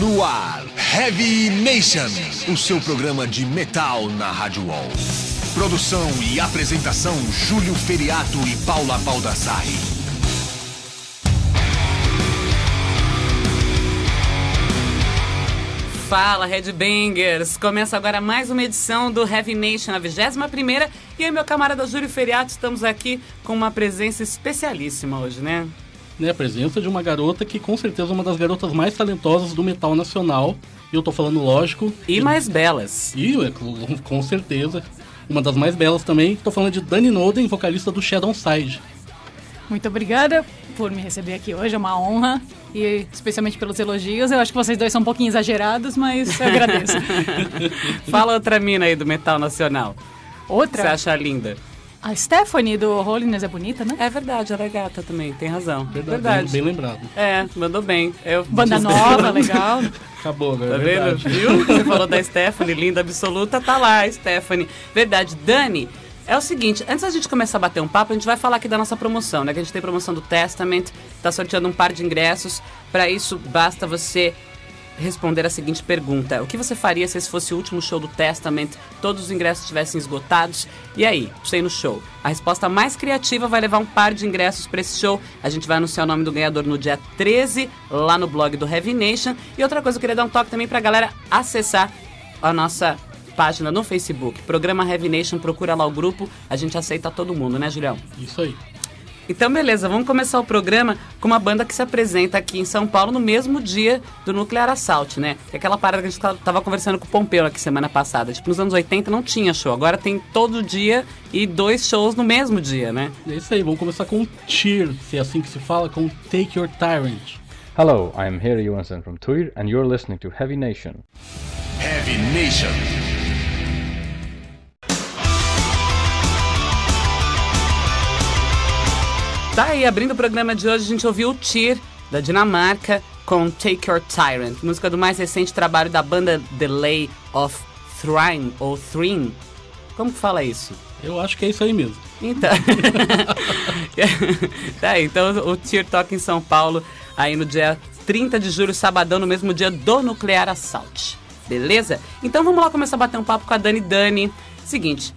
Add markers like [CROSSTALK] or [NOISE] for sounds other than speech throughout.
no ar, Heavy Nation, o seu programa de metal na Rádio Wall. Produção e apresentação, Júlio Feriato e Paula Baldassari. Fala, Headbangers! Começa agora mais uma edição do Heavy Nation, a 21 e e meu camarada Júlio Feriato estamos aqui com uma presença especialíssima hoje, né? Né, a presença de uma garota que com certeza é uma das garotas mais talentosas do metal nacional. E eu tô falando lógico. E de... mais belas. E com certeza. Uma das mais belas também. Tô falando de Dani Noden, vocalista do Shadow Side. Muito obrigada por me receber aqui hoje, é uma honra. E especialmente pelos elogios. Eu acho que vocês dois são um pouquinho exagerados, mas eu agradeço. [LAUGHS] Fala outra mina aí do metal nacional. Outra? Você acha linda? A Stephanie do Holiness é bonita, né? É verdade, ela é gata também, tem razão. Verdade. verdade. Bem, bem, lembrado. É, mandou bem. Eu Banda nova, [LAUGHS] legal. Acabou agora. Tá vendo? Viu? [LAUGHS] Você falou da Stephanie, linda absoluta, tá lá Stephanie. Verdade. Dani, é o seguinte, antes da gente começar a bater um papo, a gente vai falar aqui da nossa promoção, né? Que a gente tem promoção do Testament, tá sorteando um par de ingressos. Para isso, basta você responder a seguinte pergunta: O que você faria se esse fosse o último show do Testament, todos os ingressos estivessem esgotados? E aí, sei no show. A resposta mais criativa vai levar um par de ingressos para esse show. A gente vai anunciar o nome do ganhador no dia 13, lá no blog do Heavy Nation. E outra coisa, eu queria dar um toque também para a galera acessar a nossa página no Facebook, Programa Heavy Nation, procura lá o grupo, a gente aceita todo mundo, né, Julião? Isso aí. Então, beleza, vamos começar o programa com uma banda que se apresenta aqui em São Paulo no mesmo dia do Nuclear Assault, né? É aquela parada que a gente tava conversando com o Pompeu aqui semana passada. Tipo, nos anos 80 não tinha show, agora tem todo dia e dois shows no mesmo dia, né? É isso aí, vamos começar com Cheer, se é assim que se fala, com Take Your Tyrant. Hello, I am Harry Johansson from Tweer and you're listening to Heavy Nation. Heavy Nation. Tá aí, abrindo o programa de hoje, a gente ouviu o Tyr, da Dinamarca, com Take Your Tyrant, música do mais recente trabalho da banda Delay of Thrine, ou Thrine. Como que fala isso? Eu acho que é isso aí mesmo. Então. [LAUGHS] tá aí, então o Tyr toca em São Paulo, aí no dia 30 de julho, sabadão, no mesmo dia do Nuclear Assault. Beleza? Então vamos lá começar a bater um papo com a Dani Dani. Seguinte,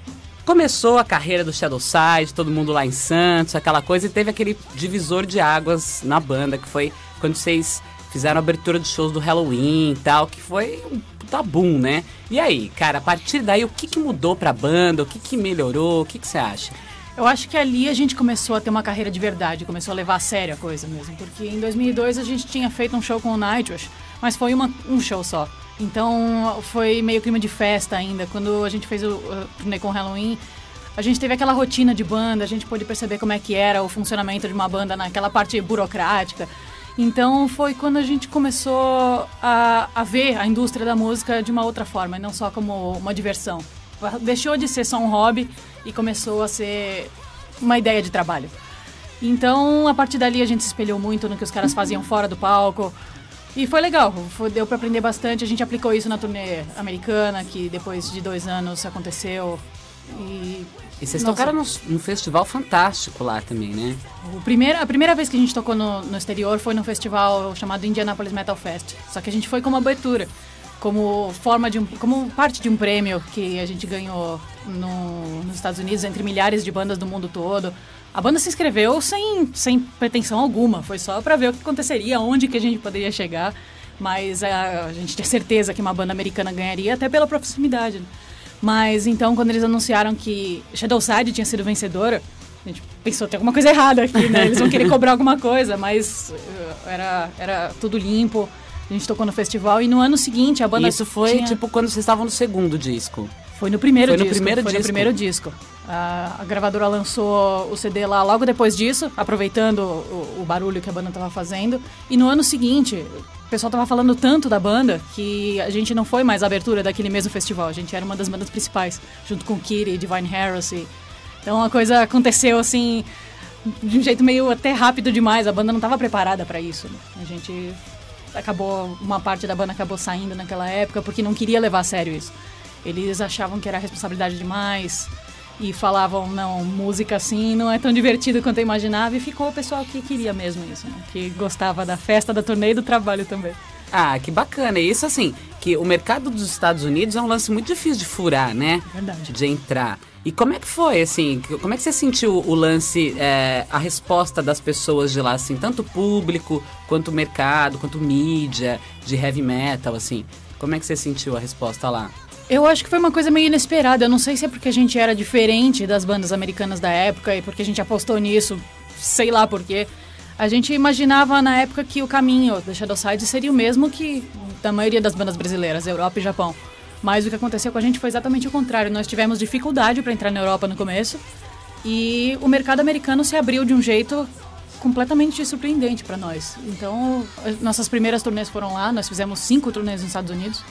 Começou a carreira do Shadow Side, todo mundo lá em Santos, aquela coisa, e teve aquele divisor de águas na banda, que foi quando vocês fizeram a abertura de shows do Halloween e tal, que foi um tabum, né? E aí, cara, a partir daí, o que, que mudou pra banda? O que, que melhorou? O que, que você acha? Eu acho que ali a gente começou a ter uma carreira de verdade, começou a levar a sério a coisa mesmo. Porque em 2002 a gente tinha feito um show com o Nightwish, mas foi uma, um show só. Então foi meio clima de festa ainda. Quando a gente fez o turnê com Halloween, a gente teve aquela rotina de banda, a gente pôde perceber como é que era o funcionamento de uma banda naquela parte burocrática. Então foi quando a gente começou a, a ver a indústria da música de uma outra forma, e não só como uma diversão. Deixou de ser só um hobby e começou a ser uma ideia de trabalho. Então, a partir dali, a gente se espelhou muito no que os caras faziam fora do palco, e foi legal, foi, deu para aprender bastante. A gente aplicou isso na turnê americana, que depois de dois anos aconteceu. E, e vocês Nossa. tocaram num, num, festival fantástico lá também, né? O primeiro, a primeira vez que a gente tocou no, no exterior foi num festival chamado Indianapolis Metal Fest. Só que a gente foi como abertura, como forma de um, como parte de um prêmio que a gente ganhou no, nos Estados Unidos entre milhares de bandas do mundo todo. A banda se inscreveu sem, sem pretensão alguma, foi só para ver o que aconteceria, onde que a gente poderia chegar, mas a, a gente tinha certeza que uma banda americana ganharia, até pela proximidade. Né? Mas então, quando eles anunciaram que Shadowside tinha sido vencedora, a gente pensou, tem alguma coisa errada aqui, né? Eles vão querer cobrar alguma coisa, mas uh, era, era tudo limpo. A gente tocou no festival e no ano seguinte a banda. Isso foi tinha... tipo quando vocês estavam no segundo disco. Foi no primeiro foi disco. No primeiro foi disco. no primeiro disco. A, a, gravadora lançou o CD lá logo depois disso, aproveitando o, o barulho que a banda estava fazendo. E no ano seguinte, o pessoal estava falando tanto da banda que a gente não foi mais a abertura daquele mesmo festival. A gente era uma das bandas principais, junto com Kitty, Divine Heresy. Então a coisa aconteceu assim, de um jeito meio até rápido demais. A banda não estava preparada para isso. Né? A gente acabou, uma parte da banda acabou saindo naquela época porque não queria levar a sério isso. Eles achavam que era responsabilidade demais e falavam, não, música assim não é tão divertido quanto eu imaginava. E ficou o pessoal que queria mesmo isso, né? que gostava da festa, da turnê e do trabalho também. Ah, que bacana. E isso assim, que o mercado dos Estados Unidos é um lance muito difícil de furar, né? Verdade. De entrar. E como é que foi, assim, como é que você sentiu o lance, é, a resposta das pessoas de lá, assim, tanto o público, quanto o mercado, quanto mídia, de heavy metal, assim? Como é que você sentiu a resposta lá? Eu acho que foi uma coisa meio inesperada. Eu não sei se é porque a gente era diferente das bandas americanas da época e porque a gente apostou nisso, sei lá por quê. A gente imaginava na época que o caminho da Shadowside seria o mesmo que da maioria das bandas brasileiras, Europa e Japão. Mas o que aconteceu com a gente foi exatamente o contrário. Nós tivemos dificuldade para entrar na Europa no começo e o mercado americano se abriu de um jeito completamente surpreendente para nós. Então, as nossas primeiras turnês foram lá, nós fizemos cinco turnês nos Estados Unidos.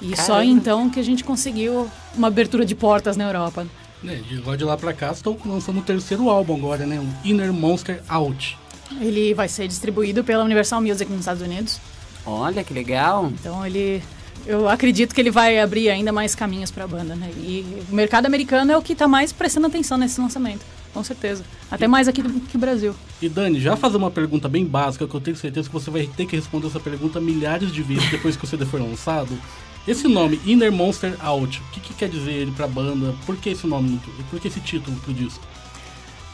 E só Caramba. então que a gente conseguiu uma abertura de portas na Europa. Né, de lá de lá pra cá, estão lançando o terceiro álbum agora, né? O Inner Monster Out. Ele vai ser distribuído pela Universal Music nos Estados Unidos. Olha, que legal. Então ele eu acredito que ele vai abrir ainda mais caminhos para a banda, né? E o mercado americano é o que está mais prestando atenção nesse lançamento, com certeza. Até mais aqui do que o Brasil. E Dani, já fazer uma pergunta bem básica, que eu tenho certeza que você vai ter que responder essa pergunta milhares de vezes depois que o CD for lançado. Esse nome, Inner Monster Out, o que, que quer dizer ele pra banda? Por que esse nome? Por que esse título pro disco?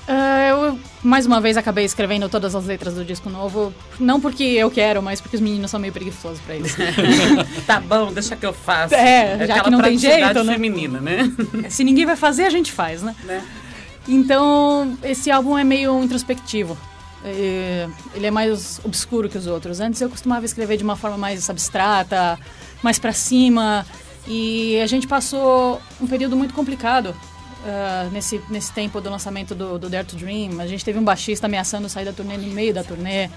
Ah, eu mais uma vez acabei escrevendo todas as letras do disco novo, não porque eu quero, mas porque os meninos são meio preguiçosos para isso. [LAUGHS] Tá bom, deixa que eu faço. É, já aquela que não tem praticidade jeito, né? feminina, né? Se ninguém vai fazer, a gente faz, né? Né? Então, esse álbum é meio introspectivo. É, Ele é mais obscuro que os outros. Antes eu costumava escrever de uma forma mais abstrata, mais pra cima. E a gente passou um período muito complicado ah, nesse, nesse tempo do lançamento do, do Dare to Dream. A gente teve um baixista ameaçando sair da turnê no meio da turnê.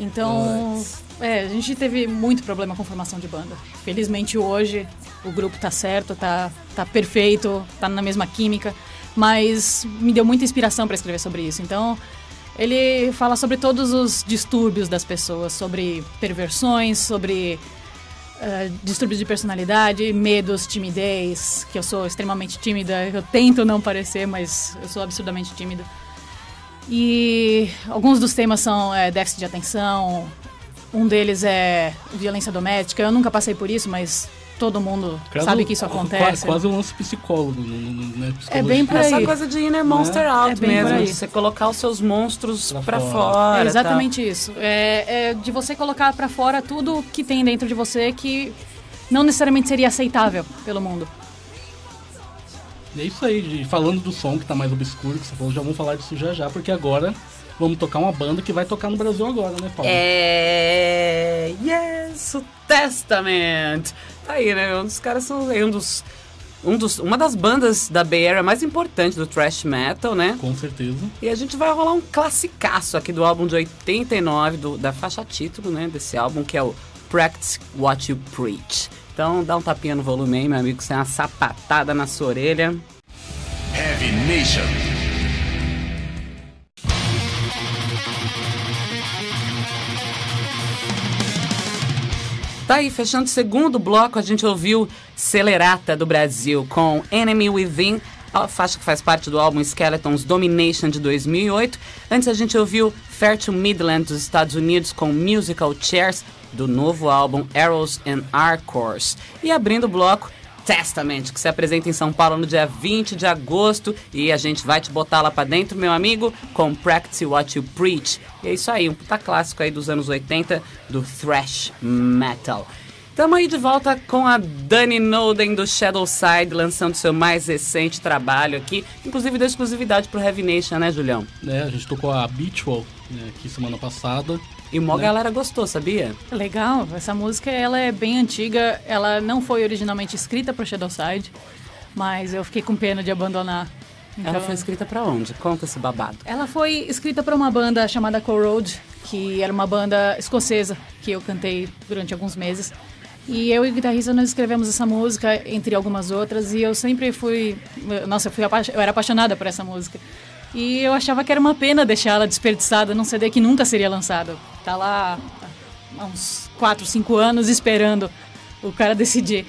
Então, é, a gente teve muito problema com formação de banda. Felizmente hoje o grupo tá certo, tá, tá perfeito, tá na mesma química, mas me deu muita inspiração para escrever sobre isso. Então, ele fala sobre todos os distúrbios das pessoas, sobre perversões, sobre eh, distúrbios de personalidade, medos, timidez, que eu sou extremamente tímida, eu tento não parecer, mas eu sou absurdamente tímida. E alguns dos temas são é, déficit de atenção, um deles é violência doméstica. Eu nunca passei por isso, mas todo mundo Caso- sabe que isso acontece. Quase um lance psicólogo, né? né, É bem por aí. Essa coisa de inner monster out É bem por mesmo, aí. de você colocar os seus monstros Pra pra, fora. fora. É tá? exatamente isso. É, é de você colocar pra fora tudo que tem dentro de você que não necessariamente seria aceitável pelo mundo. E é isso aí, de- falando do som que tá mais obscuro, que você falou, já vamos falar disso já já, porque agora vamos tocar uma banda que vai tocar no Brasil agora, né, Paulo? É. Yes, o Testament. Tá aí, né? Um dos caras são um dos. Um dos, uma das bandas da Bay Area mais importantes do thrash metal, né? Com certeza. E a gente vai rolar um classicaço aqui do álbum de 89, do- da faixa título, né? Desse álbum, que é o Practice What You Preach. Então dá um tapinha no volume aí, meu amigo, sem uma sapatada na sua orelha. Heavy Nation. Tá aí, fechando o segundo bloco, a gente ouviu Celerata do Brasil com Enemy Within, a faixa que faz parte do álbum Skeletons Domination de 2008. Antes a gente ouviu Fair to Midland dos Estados Unidos com Musical Chairs do novo álbum Arrows and Arcors. E abrindo o bloco, Testament, que se apresenta em São Paulo no dia 20 de agosto e a gente vai te botar lá pra dentro, meu amigo, com Practice What You Preach. E é isso aí, um puta clássico aí dos anos 80 do thrash metal. Tamo aí de volta com a Dani Noden do Shadow Side, lançando seu mais recente trabalho aqui, inclusive da exclusividade pro Heavy Nation, né, Julião? Né, a gente tocou a Beachwall né, aqui semana passada. E uma Né? galera gostou, sabia? Legal, essa música ela é bem antiga, ela não foi originalmente escrita para Shadowside, mas eu fiquei com pena de abandonar. Ela Então- foi escrita pra onde? Conta esse babado. Ela foi escrita por uma banda chamada Corrode, que era uma banda escocesa que eu cantei durante alguns meses. E eu e o guitarrista nós escrevemos essa música entre algumas outras e eu sempre fui, nossa, eu, fui apa- eu era apaixonada por essa música. E eu achava que era uma pena deixá-la desperdiçada num CD que nunca seria lançado. Tá lá há uns 4, 5 anos esperando o cara decidir.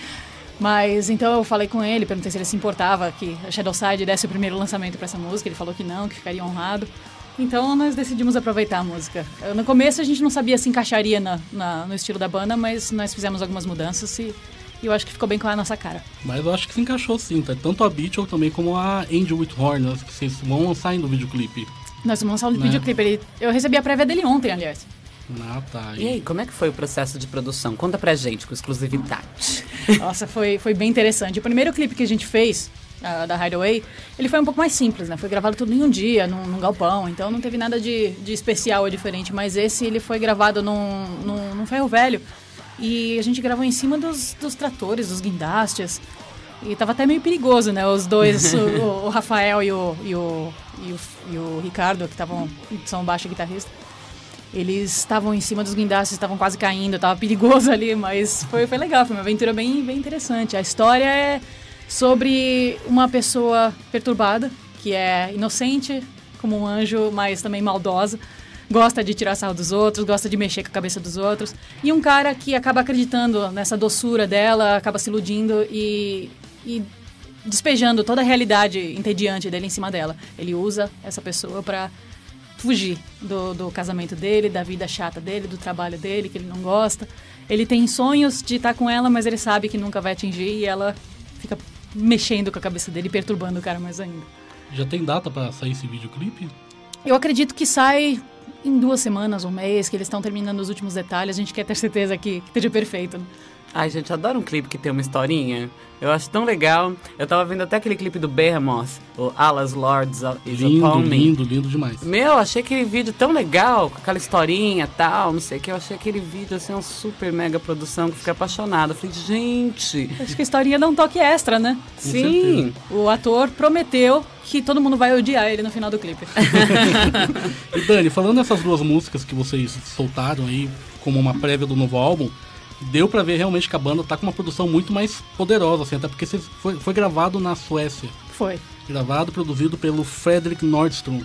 Mas então eu falei com ele, perguntei se ele se importava que a Shadowside desse o primeiro lançamento para essa música. Ele falou que não, que ficaria honrado. Então nós decidimos aproveitar a música. No começo a gente não sabia se encaixaria na, na, no estilo da banda, mas nós fizemos algumas mudanças e, e, eu acho que ficou bem com a nossa cara. Mas eu acho que se encaixou sim, tá? tanto a Beatle também como a Angel with Horn, que vocês vão lançar ainda o videoclipe. Nós vamos lançar o né? videoclipe. Eu recebi a prévia dele ontem, aliás. Ah, tá. E aí, como é que foi o processo de produção? Conta pra gente com exclusividade. [LAUGHS] Nossa, foi, foi bem interessante. O primeiro clipe que a gente fez, uh, da Hideaway, ele foi um pouco mais simples, né? Foi gravado tudo em um dia, num, num galpão, então não teve nada de, de especial ou diferente. Mas esse, ele foi gravado num, num, num ferro velho. E a gente gravou em cima dos, dos tratores, dos guindastes. E tava até meio perigoso, né? Os dois, o, [LAUGHS] o, Rafael e o, e o, e o, e o Ricardo, que estavam são baixo guitarrista eles estavam em cima dos guindastes, estavam quase caindo, estava perigoso ali, mas foi, foi legal, foi uma aventura bem, bem interessante. A história é sobre uma pessoa perturbada, que é inocente como um anjo, mas também maldosa, gosta de tirar sarro dos outros, gosta de mexer com a cabeça dos outros, e um cara que acaba acreditando nessa doçura dela, acaba se iludindo e, e despejando toda a realidade entediante dele em cima dela. Ele usa essa pessoa para fugir do, do casamento dele, da vida chata dele, do trabalho dele, que ele não gosta. Ele tem sonhos de estar com ela, mas ele sabe que nunca vai atingir e ela fica mexendo com a cabeça dele, perturbando o cara mais ainda. Já tem data para sair esse videoclipe? Eu acredito que sai em duas semanas, um mês, que eles estão terminando os últimos detalhes. A gente quer ter certeza que, que esteja perfeito. Ai, gente, adoro um clipe que tem uma historinha. Eu acho tão legal. Eu tava vendo até aquele clipe do Behemoth, o Allah's Lords is lindo, Upon Me. Lindo, lindo demais. Meu, achei aquele vídeo tão legal, com aquela historinha e tal, não sei o que. Eu achei aquele vídeo, assim, uma super mega produção que fiquei apaixonado. Eu falei, gente... Acho que a historinha dá um toque extra, né? Com Sim. Certeza. O ator prometeu que todo mundo vai odiar ele no final do clipe. [LAUGHS] e Dani, falando dessas duas músicas que vocês soltaram aí como uma prévia do novo álbum, deu para ver realmente que a banda tá com uma produção muito mais poderosa, assim, até porque foi, foi gravado na Suécia. Foi. Gravado, produzido pelo Fredrik Nordstrom.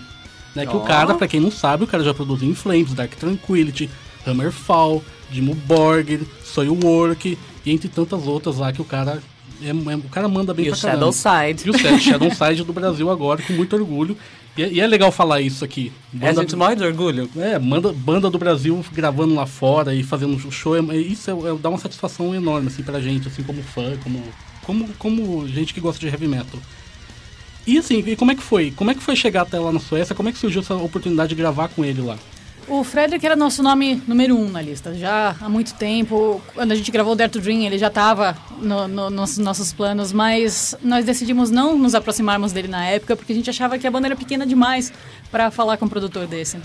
Né, que oh. o cara, para quem não sabe, o cara já produziu In Flames, Dark Tranquility, Hammerfall, Dimmu Borgir, Soilwork e entre tantas outras lá que o cara é, é, o cara manda bem e pra o Shadow Side. E o [LAUGHS] Shadow Side do Brasil agora, com muito orgulho. E é, e é legal falar isso aqui. Banda, é, a gente morre de orgulho. É, manda, banda do Brasil gravando lá fora e fazendo show. É, isso é, é, dá uma satisfação enorme, assim, pra gente, assim, como fã, como, como, como gente que gosta de heavy metal. E assim, e como é que foi? Como é que foi chegar até lá na Suécia? Como é que surgiu essa oportunidade de gravar com ele lá? O Frederick era nosso nome número um na lista, já há muito tempo. Quando a gente gravou o Dare to Dream, ele já estava no, no, nos nossos planos, mas nós decidimos não nos aproximarmos dele na época, porque a gente achava que a banda era pequena demais para falar com um produtor desse.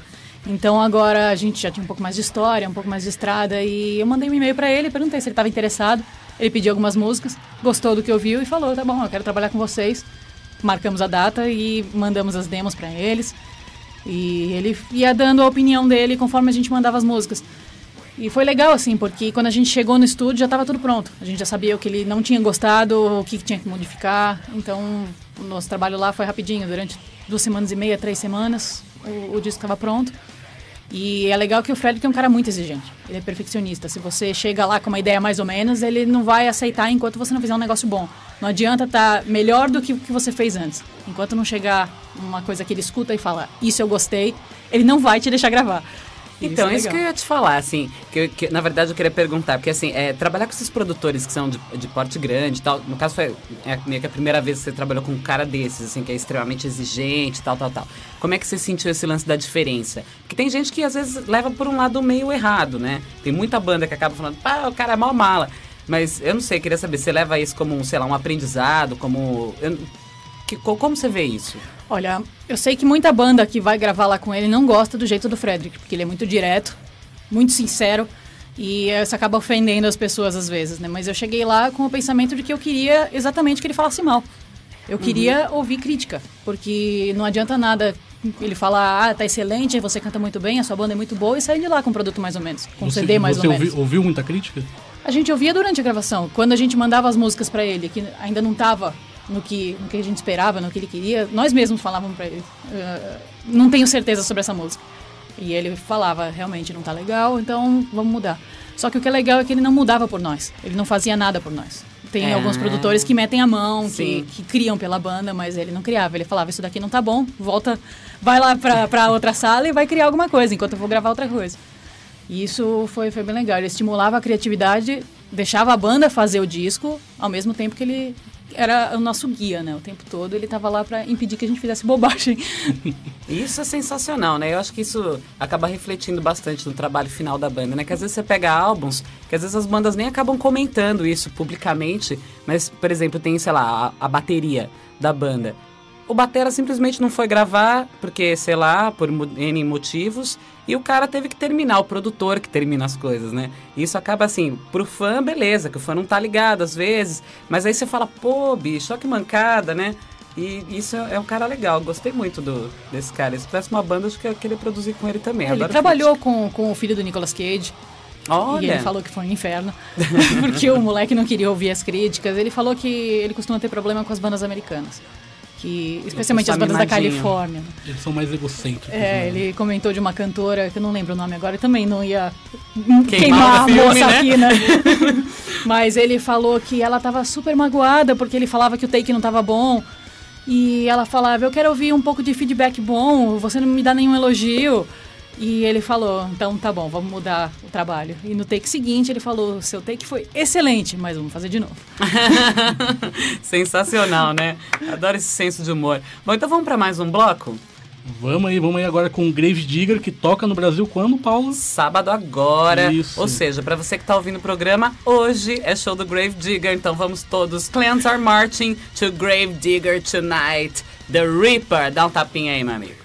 Então agora a gente já tinha um pouco mais de história, um pouco mais de estrada, e eu mandei um e-mail para ele, perguntei se ele estava interessado. Ele pediu algumas músicas, gostou do que ouviu e falou: tá bom, eu quero trabalhar com vocês. Marcamos a data e mandamos as demos para eles. E ele ia dando a opinião dele conforme a gente mandava as músicas. E foi legal, assim, porque quando a gente chegou no estúdio já estava tudo pronto. A gente já sabia o que ele não tinha gostado, o que tinha que modificar. Então, o nosso trabalho lá foi rapidinho. Durante duas semanas e meia, três semanas, o, o disco estava pronto. E é legal que o Fred é um cara muito exigente. Ele é perfeccionista. Se você chega lá com uma ideia mais ou menos, ele não vai aceitar enquanto você não fizer um negócio bom. Não adianta estar tá melhor do que o que você fez antes. Enquanto não chegar uma coisa que ele escuta e fala, isso eu gostei, ele não vai te deixar gravar. Então, isso, é isso que eu ia te falar, assim, que, que, na verdade eu queria perguntar, porque assim, é, trabalhar com esses produtores que são de, de porte grande e tal, no caso foi é, meio que a primeira vez que você trabalhou com um cara desses, assim, que é extremamente exigente tal, tal, tal. Como é que você sentiu esse lance da diferença? Porque tem gente que às vezes leva por um lado meio errado, né? Tem muita banda que acaba falando, pá, o cara é mal mala. Mas eu não sei, queria saber, você leva isso como, sei lá, um aprendizado, como. Eu, que, como você vê isso? Olha, eu sei que muita banda que vai gravar lá com ele não gosta do jeito do Frederick, porque ele é muito direto, muito sincero. E isso acaba ofendendo as pessoas às vezes, né? Mas eu cheguei lá com o pensamento de que eu queria exatamente que ele falasse mal. Eu queria uhum. ouvir crítica, porque não adianta nada ele falar, ah, tá excelente, você canta muito bem, a sua banda é muito boa, e sair de lá com um produto mais ou menos, com você, CD mais ou menos. Você ouviu muita crítica? A gente ouvia durante a gravação, quando a gente mandava as músicas para ele, que ainda não tava no que, no que a gente esperava, no que ele queria, nós mesmos falávamos para ele, uh, não tenho certeza sobre essa música. E ele falava, realmente não tá legal, então vamos mudar. Só que o que é legal é que ele não mudava por nós, ele não fazia nada por nós. Tem É. alguns produtores que metem a mão, que, que criam pela banda, mas ele não criava. Ele falava, isso daqui não tá bom, volta, vai lá pra, pra outra sala e vai criar alguma coisa, enquanto eu vou gravar outra coisa. E isso foi, foi bem legal. Ele estimulava a criatividade, deixava a banda fazer o disco, ao mesmo tempo que ele era o nosso guia, né? O tempo todo ele tava lá pra impedir que a gente fizesse bobagem. [LAUGHS] Isso é sensacional, né? Eu acho que isso acaba refletindo bastante no trabalho final da banda, né? Que às vezes você pega álbuns, que às vezes as bandas nem acabam comentando isso publicamente, mas, por exemplo, tem, sei lá, a, a bateria da banda. O batera simplesmente não foi gravar, porque, sei lá, por N motivos, e o cara teve que terminar, o produtor que termina as coisas, né? Isso acaba assim, pro fã, beleza, que o fã não tá ligado às vezes, mas aí você fala, pô, bicho, olha que mancada, né? E isso é é um cara legal, gostei muito do, desse cara. Se tivesse uma banda, acho que eu ia querer produzir com ele também. ele trabalhou com, com o filho do Nicolas Cage. Olha. E ele falou que foi um inferno, [LAUGHS] porque o moleque não queria ouvir as críticas. Ele falou que ele costuma ter problema com as bandas americanas, que especialmente as bandas da. Califórnia. Eles são mais egocêntricos. É, né? ele comentou de uma cantora, que eu não lembro o nome agora, e também não ia Queimar queimar, a filme, moça né? aqui, né? [LAUGHS] Mas ele falou que ela tava super magoada, porque ele falava que o take não tava bom. E ela falava, eu quero ouvir um pouco de feedback bom, você não me dá nenhum elogio. E ele falou, então tá bom, vamos mudar o trabalho. E no take seguinte ele falou, seu take foi excelente, mas vamos fazer de novo. [LAUGHS] Sensacional, né? Adoro esse senso de humor. Bom, então vamos pra mais um bloco? Vamos aí, vamos aí agora com o Grave Digger, que toca no Brasil quando, Paulo? Sábado agora. Isso. Ou seja, pra você que tá ouvindo o programa, hoje é show do Grave Digger, então vamos todos. Clans are marching to Grave Digger tonight. The Reaper. Dá um tapinha aí, meu amigo.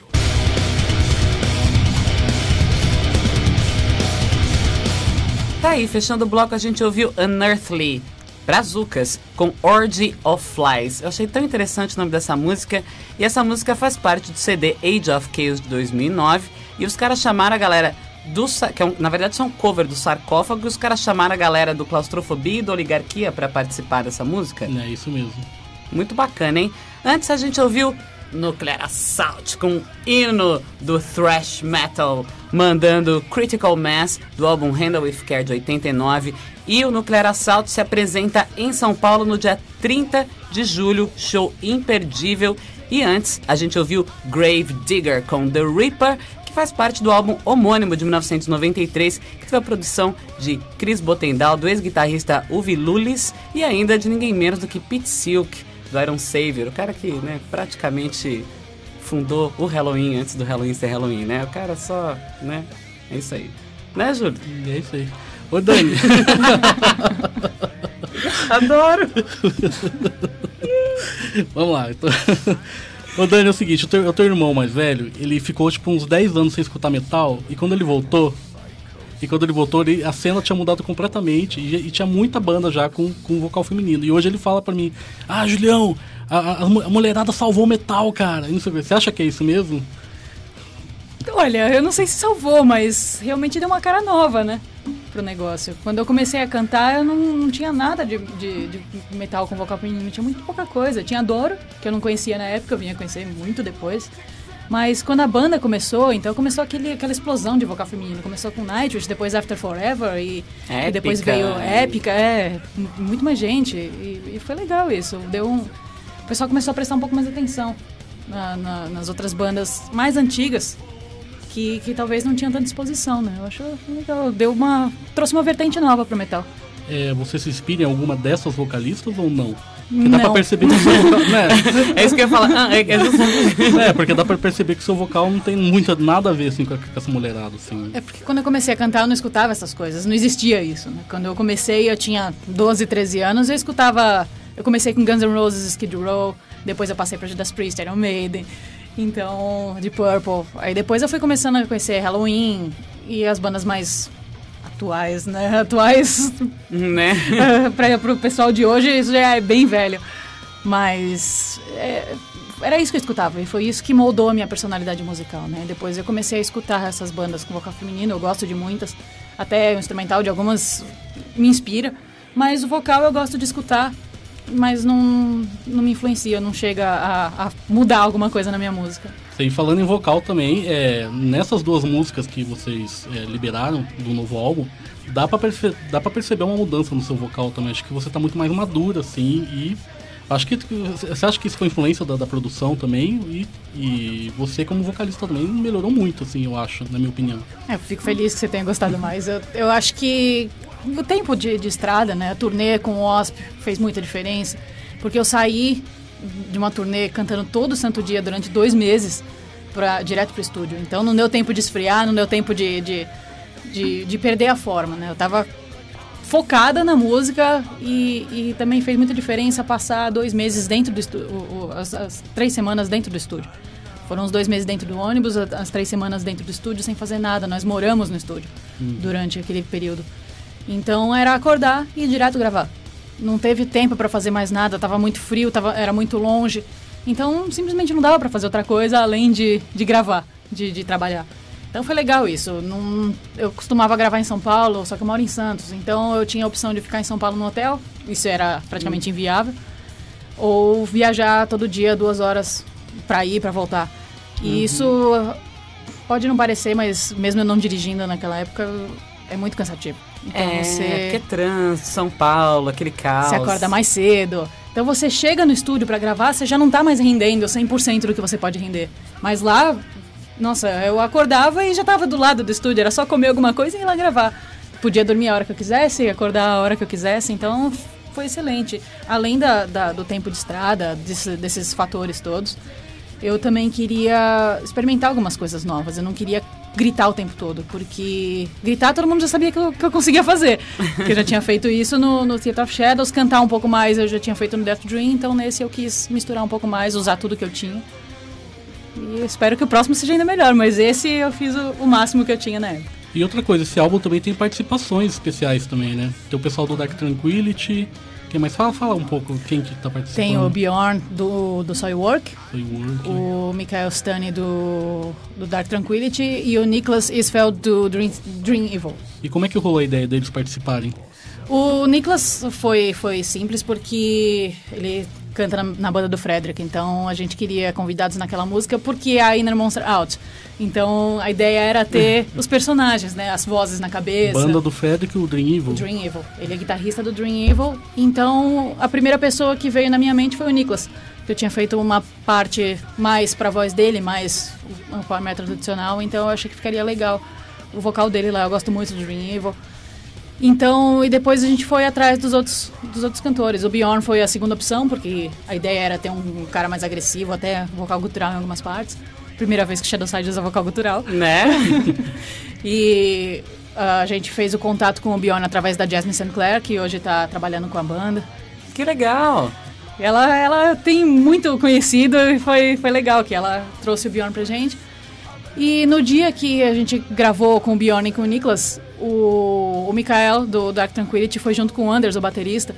Tá aí, fechando o bloco, a gente ouviu Unearthly, Brazucas, com Orgy of Flies. Eu achei tão interessante o nome dessa música, e essa música faz parte do CD Age of Chaos de 2009, e os caras chamaram a galera do... Que é um- na verdade, são um cover do Sarcófago, e os caras chamaram a galera do Claustrofobia e do Oligarquia para participar dessa música. É isso mesmo. Muito bacana, hein? Antes a gente ouviu Nuclear Assault com o hino do thrash metal, mandando Critical Mass do álbum Handle With Care de 89. E o Nuclear Assault se apresenta em São Paulo no dia 30 de julho, show imperdível. E antes a gente ouviu Grave Digger com The Reaper, que faz parte do álbum homônimo de 1993, que teve a produção de Chris Botendal, do ex-guitarrista Uvi Lulis e ainda de ninguém menos do que Pete Silk, do Iron Savior, o cara que né, praticamente fundou o Halloween antes do Halloween ser Halloween, né? O cara só, né? É isso aí. Né, Júlio? É isso aí. Ô, Dani, [LAUGHS] Adoro! vamos lá. Então... [LAUGHS] Ô, Dani, é o seguinte, o teu, o teu irmão mais velho, ele ficou, tipo, uns 10 anos sem escutar metal, e quando ele voltou, e quando ele voltou, ele- a cena tinha mudado completamente, e, e tinha muita banda já com, com vocal feminino. E hoje ele fala pra mim, ah, Julião, a, a- a mu- a mulherada salvou o metal, cara. E não sei o quê. Você acha que é isso mesmo? Olha, eu não sei se salvou, mas realmente deu uma cara nova, né? Pro negócio. Quando eu comecei a cantar, eu não, não tinha nada de, de- de metal com vocal feminino, tinha muito pouca coisa. Tinha Doro, que eu não conhecia na época, eu vinha conhecer muito depois. Mas quando a banda começou, então começou aquele, aquela explosão de vocal feminino. Começou com Nightwish, depois After Forever e, e depois veio Épica, é, muito mais gente. E, e foi legal isso. Deu um, o pessoal começou a prestar um pouco mais atenção na- na- nas outras bandas mais antigas que, que talvez não tinha tanta exposição, né? Eu acho legal. Deu uma. trouxe uma vertente nova pro metal. É, você se inspira em alguma dessas vocalistas ou não? Porque dá pra Não. perceber que o seu vocal. Né? É isso que eu ia falar. Ah, é, é justamente- [LAUGHS] É, porque dá pra perceber que o seu vocal não tem muito, nada a ver assim, com, essa mulherada. Assim. É porque quando eu comecei a cantar eu não escutava essas coisas, não existia isso, né? Quando eu comecei eu tinha 12, 13 anos, eu escutava... Eu comecei com Guns N' Roses, Skid Row, depois eu passei pra Judas Priest, Iron Maiden, então, de Purple. Aí depois eu fui começando a conhecer Halloween e as bandas mais atuais, né? [LAUGHS] Atuais né? [LAUGHS] para pro pessoal de hoje isso já é bem velho. Mas é, era isso que eu escutava e foi isso que moldou a minha personalidade musical, né? Depois eu comecei a escutar essas bandas com vocal feminino, eu gosto de muitas, até o instrumental de algumas me inspira, mas o vocal eu gosto de escutar, mas não, não me influencia, não chega a, a mudar alguma coisa na minha música. E falando em vocal também, é, nessas duas músicas que vocês é, liberaram do novo álbum, dá pra, perce dá pra perceber uma mudança no seu vocal também. Acho que você tá muito mais madura, assim, e acho que você acha que isso foi influência da, da produção também, e, e você como vocalista também melhorou muito, assim, eu acho, na minha opinião. É, fico feliz que você tenha gostado mais. Eu, eu acho que o tempo de, de estrada, né, a turnê com o OSP fez muita diferença, porque eu saí de uma turnê cantando todo santo dia durante dois meses pra, direto pro estúdio. Então não deu tempo de esfriar, não deu tempo de, de, de, de perder a forma, né? Eu tava focada na música e, e, também fez muita diferença passar dois meses dentro do estúdio, as, as, três semanas dentro do estúdio. Foram os dois meses dentro do ônibus, as três semanas dentro do estúdio sem fazer nada. Nós moramos no estúdio uhum. durante aquele período. Então era acordar e ir direto gravar não teve tempo para fazer mais nada, tava muito frio, tava, era muito longe. Então, simplesmente não dava para fazer outra coisa além de, de gravar, de, de trabalhar. Então foi legal isso. Não, eu costumava gravar em São Paulo, só que eu moro em Santos. Então eu tinha a opção de ficar em São Paulo no hotel, isso era praticamente hum. inviável. Ou viajar todo dia duas horas para ir, para voltar. E uhum. isso pode não parecer, mas mesmo eu não dirigindo naquela época, é muito cansativo. Então é, você. Porque é trânsito, São Paulo, aquele caos. Você acorda mais cedo. Então você chega no estúdio para gravar, você já não tá mais rendendo 100% do que você pode render. Mas lá, nossa, eu acordava e já tava do lado do estúdio, era só comer alguma coisa e ir lá gravar. Podia dormir a hora que eu quisesse, acordar a hora que eu quisesse, então foi excelente. Além da, da do tempo de estrada, desse, desses fatores todos, eu também queria experimentar algumas coisas novas. Eu não queria gritar o tempo todo, porque gritar todo mundo já sabia que eu, que eu conseguia fazer. Porque eu já tinha feito isso no, no Theater of Shadows, cantar um pouco mais eu já tinha feito no Death Dream, então nesse eu quis misturar um pouco mais, usar tudo que eu tinha. E espero que o próximo seja ainda melhor, mas esse eu fiz o, o máximo que eu tinha na época. E outra coisa, esse álbum também tem participações especiais também, né? Tem o pessoal do Dark Tranquility, quem mais? Fala, fala um pouco quem que tá participando. Tem o Bjorn do, do Soilwork, Soilwork. o Michael Stani do, do Dark Tranquility e o Nicholas Isfeld do Dream, Dream Evil. E como é que rolou a ideia deles participarem? O Nicholas foi, foi simples porque ele canta na, na, banda do Frederick, então a gente queria convidados naquela música porque é a Inner Monster Out. Então a ideia era ter [LAUGHS] os personagens, né? As vozes na cabeça. Banda do Frederick, o Dream Evil. O Dream Evil. Ele é guitarrista do Dream Evil. Então a primeira pessoa que veio na minha mente foi o Nicholas. Eu tinha feito uma parte mais pra voz dele, mais um power metal tradicional, então eu achei que ficaria legal o vocal dele lá. Eu gosto muito do Dream Evil. Então, e depois a gente foi atrás dos outros, dos outros cantores. O Bjorn foi a segunda opção, porque a ideia era ter um cara mais agressivo, até vocal gutural em algumas partes. Primeira vez que Shadowside usa vocal gutural. Né? [LAUGHS] e a gente fez o contato com o Bjorn através da Jasmine Sinclair, que hoje está trabalhando com a banda. Que legal! Ela, ela tem muito conhecido e foi, foi legal que ela trouxe o Bjorn pra gente. E no dia que a gente gravou com o Bjorn e com o Nicholas, o, o Mikael, do Dark Tranquility, foi junto com o Anders, o baterista,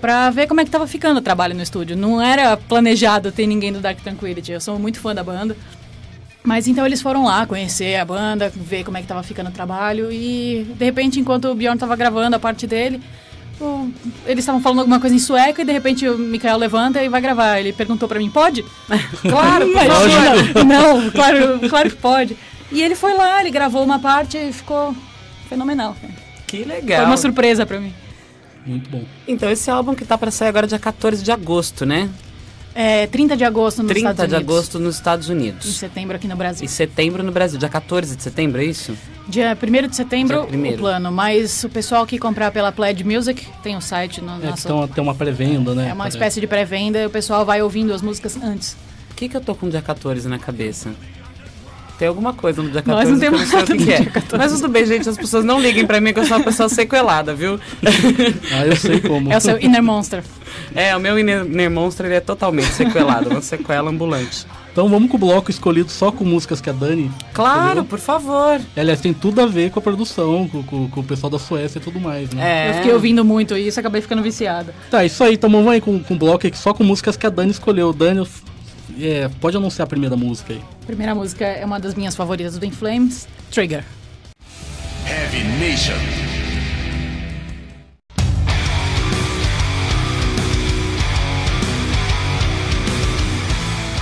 pra ver como é que tava ficando o trabalho no estúdio. Não era planejado ter ninguém do Dark Tranquility, eu sou muito fã da banda. Mas então eles foram lá conhecer a banda, ver como é que tava ficando o trabalho e de repente, enquanto o Bjorn tava gravando a parte dele, o, eles estavam falando alguma coisa em sueco e de repente o Mikael levanta e vai gravar. Ele perguntou para mim, pode? [LAUGHS] claro, imagina. Não, claro, claro que pode. E ele foi lá, ele gravou uma parte e ficou fenomenal. Que legal. Foi uma surpresa para mim. Muito bom. Então, esse álbum que tá para sair agora dia 14 de agosto, né? É, 30 de agosto nos 30 Estados de agosto nos Estados Unidos. Em setembro aqui no Brasil. E setembro no Brasil. Dia 14 de setembro, é isso? Dia 1 de setembro, o plano. Mas o pessoal que comprar pela Pledge Music tem o um site no é, nosso... Então tem uma pré-venda, né? É uma espécie de pré-venda e o pessoal vai ouvindo as músicas antes. Por que, que eu tô com o dia 14 na cabeça? Tem alguma coisa no dia 14 Nós não temos que sei o que, é. Mas tudo bem, gente, as pessoas não liguem pra mim que eu sou uma pessoa sequelada, viu? [LAUGHS] Ah, eu sei como. É o seu Inner Monster. É, o meu Inner Monster ele é totalmente sequelado, uma sequela ambulante. Então vamos com o bloco escolhido só com músicas que a Dani. Claro, entendeu? por favor. Aliás, tem tudo a ver com a produção, com, com, com, o pessoal da Suécia e tudo mais, né? É. Eu fiquei ouvindo muito isso e acabei ficando viciada. Tá, isso aí, então vamos aí com, com o bloco aqui só com músicas que a Dani escolheu. Dani, é, pode anunciar a primeira música aí. A primeira música é uma das minhas favoritas do In Flames, Trigger. Heavy Nation.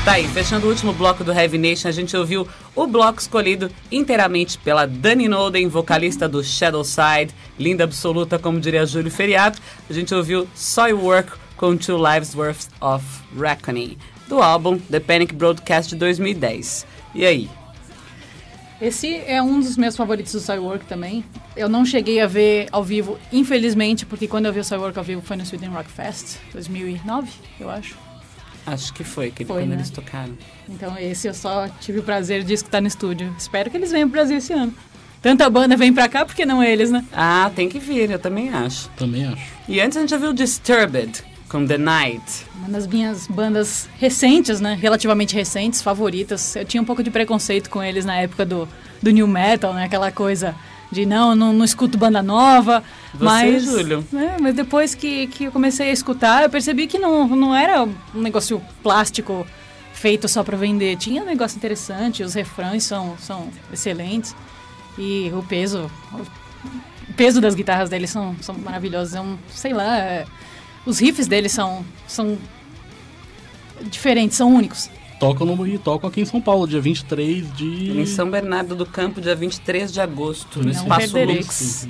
Tá aí, fechando o último bloco do Heavy Nation, a gente ouviu o bloco escolhido inteiramente pela Dani Noden, vocalista do Shadow Side, linda absoluta, como diria Júlio Feriado. A gente ouviu Soy Work com Two Lives Worth of Reckoning, do álbum The Panic Broadcast de 2010. E aí? Esse é um dos meus favoritos do Cywork também. Eu não cheguei a ver ao vivo, infelizmente, porque quando eu vi o Cywork ao vivo foi no Sweden Rock Fest, 2009, eu acho. Acho que foi, que Foi, quando né? eles tocaram. Então esse eu só tive o prazer de escutar no estúdio. Espero que eles venham pro Brasil esse ano. Tanta banda vem pra cá, por que não eles, né? Ah, tem que vir, eu também acho. Também acho. E antes a gente já viu Disturbed com The Night. Uma das minhas bandas recentes, né? Relativamente recentes, favoritas. Eu tinha um pouco de preconceito com eles na época do, do New Metal, né? Aquela coisa de não, não, não escuto banda nova. Você, mas, Júlio? né, mas depois que, que eu comecei a escutar, eu percebi que não, não era um negócio plástico feito só pra vender. Tinha um negócio interessante, os refrões são, são excelentes. E o peso, o peso das guitarras deles são, são maravilhosos. É um, sei lá, é- os riffs deles são, são diferentes, são únicos. Tocam no e tocam aqui em São Paulo, dia 23 de. Em São Bernardo do Campo, dia 23 de agosto, no Não Espaço. Lux.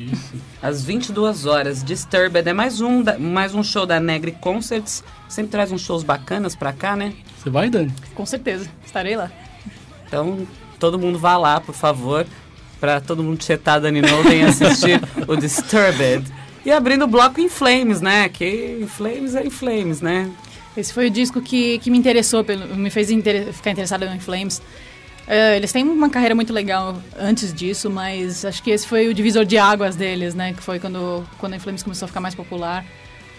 Às 22 horas, Disturbed é mais um, da- mais um show da Negri Concerts. Sempre traz uns shows bacanas pra cá, né? Você vai, Dani? Com certeza, estarei lá. Então, todo mundo vá lá, por favor, pra todo mundo chetar Dani Noden e assistir [LAUGHS] o Disturbed. E abrindo o bloco em Flames, né? Que em Flames é em Flames, né? Esse foi o disco que, que me interessou, me fez inter- ficar interessado em Flames. É, eles têm uma carreira muito legal antes disso, mas acho que esse foi o divisor de águas deles, né? Que foi quando, quando a Flames começou a ficar mais popular.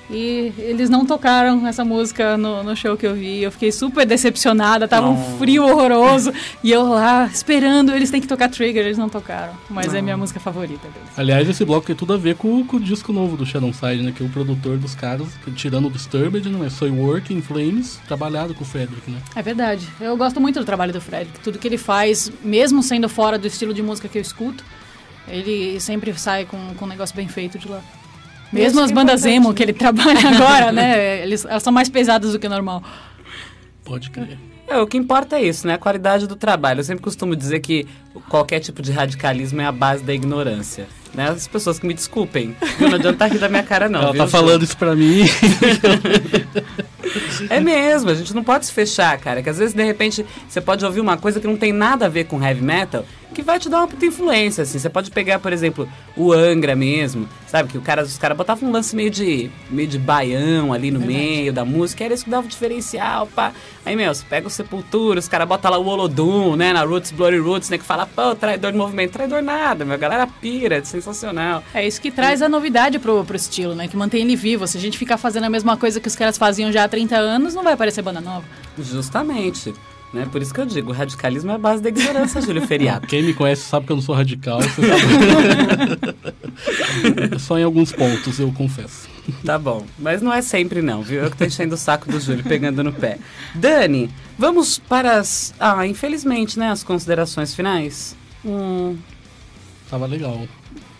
E eles não tocaram essa música no, no show que eu vi. Eu fiquei super decepcionada, tava Não. um frio horroroso. [LAUGHS] e eu lá esperando, eles têm que tocar Trigger, eles não tocaram. Mas é Não. minha música favorita deles. Aliás, esse bloco tem tudo a ver com, com o disco novo do Shadowside, né? Que é o produtor dos caras, que, tirando o Disturbed, não é? Soy Work in Flames, trabalhado com o Frederick, né? É verdade. Eu gosto muito do trabalho do Fred. Tudo que ele faz, mesmo sendo fora do estilo de música que eu escuto, ele sempre sai com, com um negócio bem feito de lá. Mesmo as é bandas importante, emo né? que ele trabalha [LAUGHS] agora, né? Eles, elas são mais pesadas do que o normal. Pode crer. É, o que importa é isso, né? A qualidade do trabalho. Eu sempre costumo dizer que qualquer tipo de radicalismo é a base da ignorância. Né? As pessoas que me desculpem. viu? Não adianta rir da minha cara, não. Ela viu, tá Ju? falando isso pra mim. É mesmo, a gente não pode se fechar, cara. Que às vezes, de repente, você pode ouvir uma coisa que não tem nada a ver com heavy metal, que vai te dar uma puta influência, assim. Você pode pegar, por exemplo, o Angra mesmo, sabe? Que o cara, os caras botavam um lance meio de, meio de baião ali no meio da música, era isso que dava o diferencial, pá. Aí, meu, você pega o Sepultura, os caras botam lá o Olodum, né? Na Roots, Bloody Roots, né? Que fala, pô, traidor de movimento. Traidor nada, meu. A galera pira, é sensacional. É isso que traz a novidade pro, pro estilo, né? Que mantém ele vivo. Se a gente ficar fazendo a mesma coisa que os caras faziam já há 30 anos, não vai aparecer banda nova. Justamente. Né? Por isso que eu digo, o radicalismo é a base da ignorância, Júlio Feriado. [LAUGHS] Quem me conhece sabe que eu não sou radical. você sabe. [LAUGHS] Só em alguns pontos, eu confesso. Tá bom, mas não é sempre não, viu? Eu que tô enchendo o saco do Júlio, pegando no pé. Dani, vamos para as... Ah, infelizmente, né? As considerações finais? Hum, Tava legal.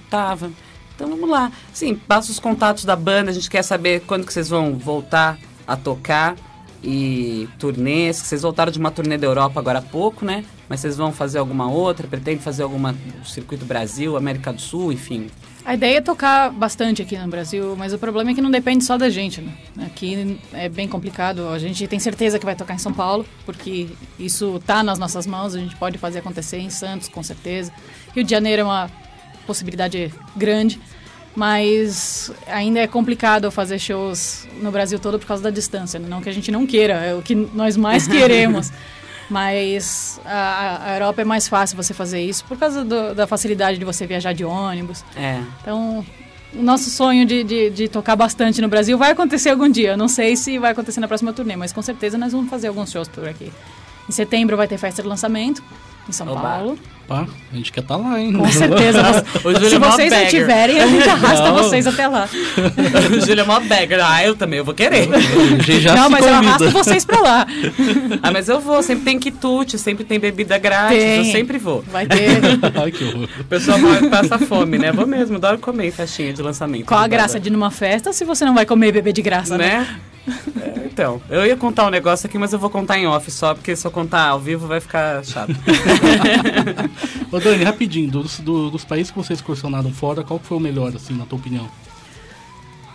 tava. Então vamos lá. Sim, passa os contatos da banda, a gente quer saber quando que vocês vão voltar a tocar e turnês. que Vocês voltaram de uma turnê da Europa agora há pouco, né? Mas vocês vão fazer alguma outra? Pretendem fazer alguma circuito Brasil, América do Sul, enfim? A ideia é tocar bastante aqui no Brasil, mas o problema é que não depende só da gente, né? Aqui é bem complicado. A gente tem certeza que vai tocar em São Paulo, porque isso tá nas nossas mãos, a gente pode fazer acontecer em Santos, com certeza. Rio de Janeiro é uma possibilidade grande, mas ainda é complicado fazer shows no Brasil todo por causa da distância. né? Não que a gente não queira, é o que nós mais [LAUGHS] queremos. Mas a, a Europa é mais fácil você fazer isso por causa do- da facilidade de você viajar de ônibus. É. Então, o nosso sonho de, de, de tocar bastante no Brasil vai acontecer algum dia. Eu não sei se vai acontecer na próxima turnê, mas com certeza nós vamos fazer alguns shows por aqui. Em setembro vai ter festa de lançamento em São Oba. Paulo. Pá, a gente quer estar lá, hein? Com [LAUGHS] certeza. Você- [LAUGHS] se é vocês não tiverem, a gente arrasta Não. vocês até lá. [LAUGHS] o Júlio é mó bagger. Ah, eu também, eu vou querer. Já não, mas eu convida. arrasto vocês pra lá. Ah, mas eu vou, sempre tem quitute, sempre tem bebida grátis, Tem. eu sempre vou. Vai ter. Ai, que horror. O pessoal passa fome, né? Vou mesmo, adoro comer em festinha de lançamento. Qual a graça de ir numa festa se você não vai comer e beber de graça, né? Né? É, então, eu ia contar um negócio aqui, mas eu vou contar em off só, porque se eu contar ao vivo vai ficar chato. [LAUGHS] Ô Dani, rapidinho, dos, do- dos países que vocês excursionaram fora, qual foi o melhor, assim, na tua opinião?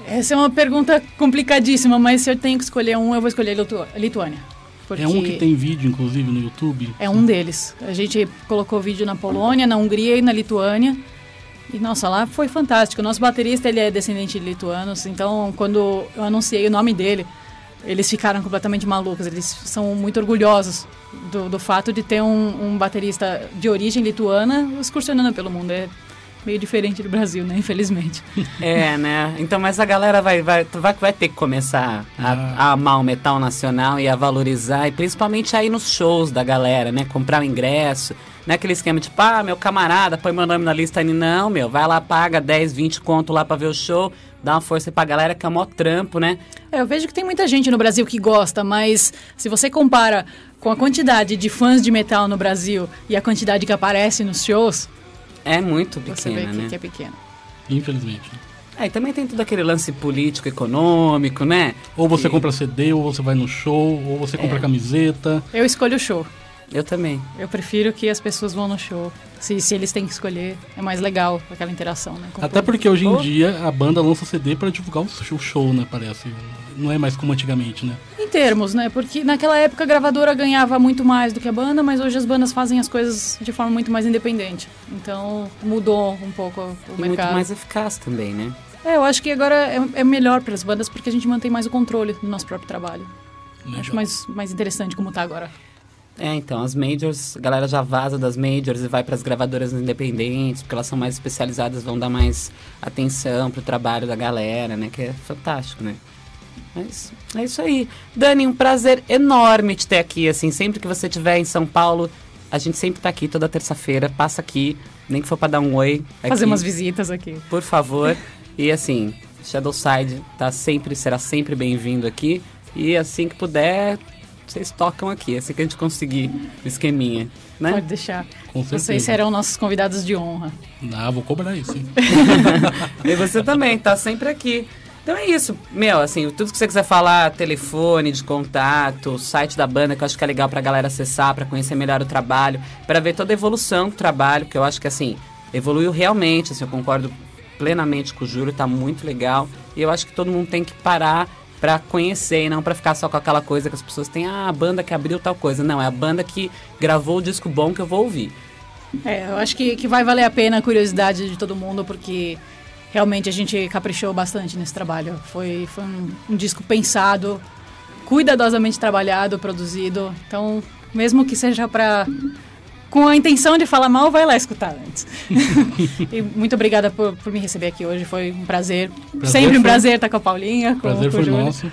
Essa é uma pergunta complicadíssima, mas se eu tenho que escolher um, eu vou escolher Litu- Lituânia. Porque É um que tem vídeo, inclusive, no YouTube. É um deles. A gente colocou vídeo na Polônia, na Hungria e na Lituânia. E, nossa, lá foi fantástico. O nosso baterista, ele é descendente de lituanos. Então, quando eu anunciei o nome dele, eles ficaram completamente malucos. Eles são muito orgulhosos do, do fato de ter um, um baterista de origem lituana excursionando pelo mundo. É meio diferente do Brasil, né? Infelizmente. [LAUGHS] É, né? Então, mas a galera vai, vai, vai, vai ter que começar a, a amar o metal nacional e a valorizar, e principalmente aí nos shows da galera, né? Comprar o ingresso. Não é aquele esquema tipo, ah, meu camarada, põe meu nome na lista aí. Não, meu, vai lá, paga 10, 20 conto lá pra ver o show, dá uma força aí pra galera que é mó trampo, né? É, eu vejo que tem muita gente no Brasil que gosta, mas se você compara com a quantidade de fãs de metal no Brasil e a quantidade que aparece nos shows, É muito você vê pequena, que, né? que é pequeno. Infelizmente. É, e também tem todo aquele lance político, econômico, né? Ou você E- compra CD, ou você vai no show, ou você compra É. camiseta. Eu escolho o show. Eu também. Eu prefiro que as pessoas vão no show. Se, se eles têm que escolher, é mais legal aquela interação, né? Até público. porque hoje em dia a banda lança CD pra divulgar o show- né? Parece. Não é mais como antigamente, né? Em termos, né? Porque naquela época a gravadora ganhava muito mais do que a banda, mas hoje as bandas fazem as coisas de forma muito mais independente. Então mudou um pouco o E muito mercado. mais eficaz também, né? É, eu acho que agora é, é melhor para as bandas porque a gente mantém mais o controle do nosso próprio trabalho. Legal. Acho mais, mais interessante como tá agora. É, então, as majors, a galera já vaza das majors e vai para as gravadoras independentes, porque elas são mais especializadas, vão dar mais atenção pro trabalho da galera, né? Que é fantástico, né? Mas é isso aí. Dani, um prazer enorme te ter aqui, assim, sempre que você estiver em São Paulo, a gente sempre tá aqui toda terça-feira, passa aqui, nem que for para dar um oi. Fazer aqui, umas visitas aqui. Por favor. E assim, Shadowside tá sempre, será sempre bem-vindo aqui. E assim que puder, vocês tocam aqui, assim que a gente conseguir o esqueminha, né? Pode deixar. Com certeza. Vocês serão nossos convidados de honra. Ah, vou cobrar isso, hein? [LAUGHS] E você também, tá sempre aqui. Então é isso, meu, assim, tudo que você quiser falar, telefone de contato, site da banda, que eu acho que é legal pra galera acessar, pra conhecer melhor o trabalho, pra ver toda a evolução do trabalho, que eu acho que, assim, evoluiu realmente, assim, eu concordo plenamente com o Júlio, tá muito legal. E eu acho que todo mundo tem que parar pra conhecer e não pra ficar só com aquela coisa que as pessoas têm, ah, a banda que abriu tal coisa. Não, é a banda que gravou o disco bom que eu vou ouvir. É, eu acho que, que vai valer a pena a curiosidade de todo mundo, porque realmente a gente caprichou bastante nesse trabalho. Foi, foi um, um disco pensado, cuidadosamente trabalhado, produzido. Então, mesmo que seja para com a intenção de falar mal, vai lá escutar antes. [LAUGHS] e muito obrigada por, por me receber aqui hoje, foi um prazer. Prazer Sempre um foi- prazer estar com a Paulinha, com, Prazer com o foi Júlio. nosso.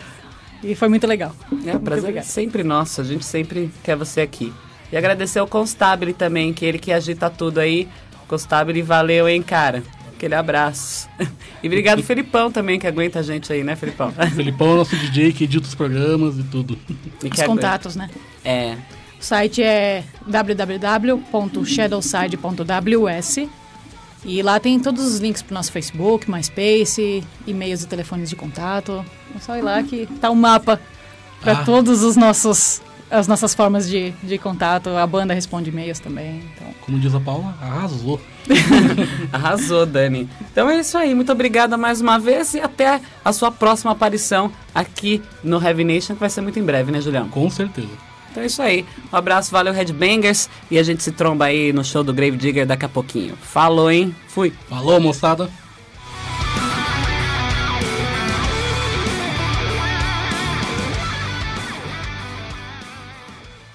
E foi muito legal. É, Muito prazer é obrigada. sempre nosso, a gente sempre quer você aqui. E agradecer ao Constabile também, que ele que agita tudo aí. Constabile, valeu, hein, cara. Aquele abraço. [LAUGHS] E obrigado, [LAUGHS] Felipão, também, que aguenta a gente aí, né, Felipão? Felipão é o nosso DJ que edita os programas e tudo. E Os aguenta. contatos, né? É. O site é www.shadowside.ws e lá tem todos os links pro nosso Facebook, MySpace, e-mails e telefones de contato. É só ir lá que tá o mapa para Ah. todos os nossos as nossas formas de, de contato. A banda responde e-mails também. Então, Como diz a Paula, arrasou. [LAUGHS] Arrasou, Dani. Então é isso aí. Muito obrigada mais uma vez e até a sua próxima aparição aqui no Heavy Nation, que vai ser muito em breve, né, Julião? Com certeza. Então é isso aí. Um abraço, valeu, Headbangers. E a gente se tromba aí no show do Grave Digger daqui a pouquinho. Falou, hein? Fui. Falou, moçada.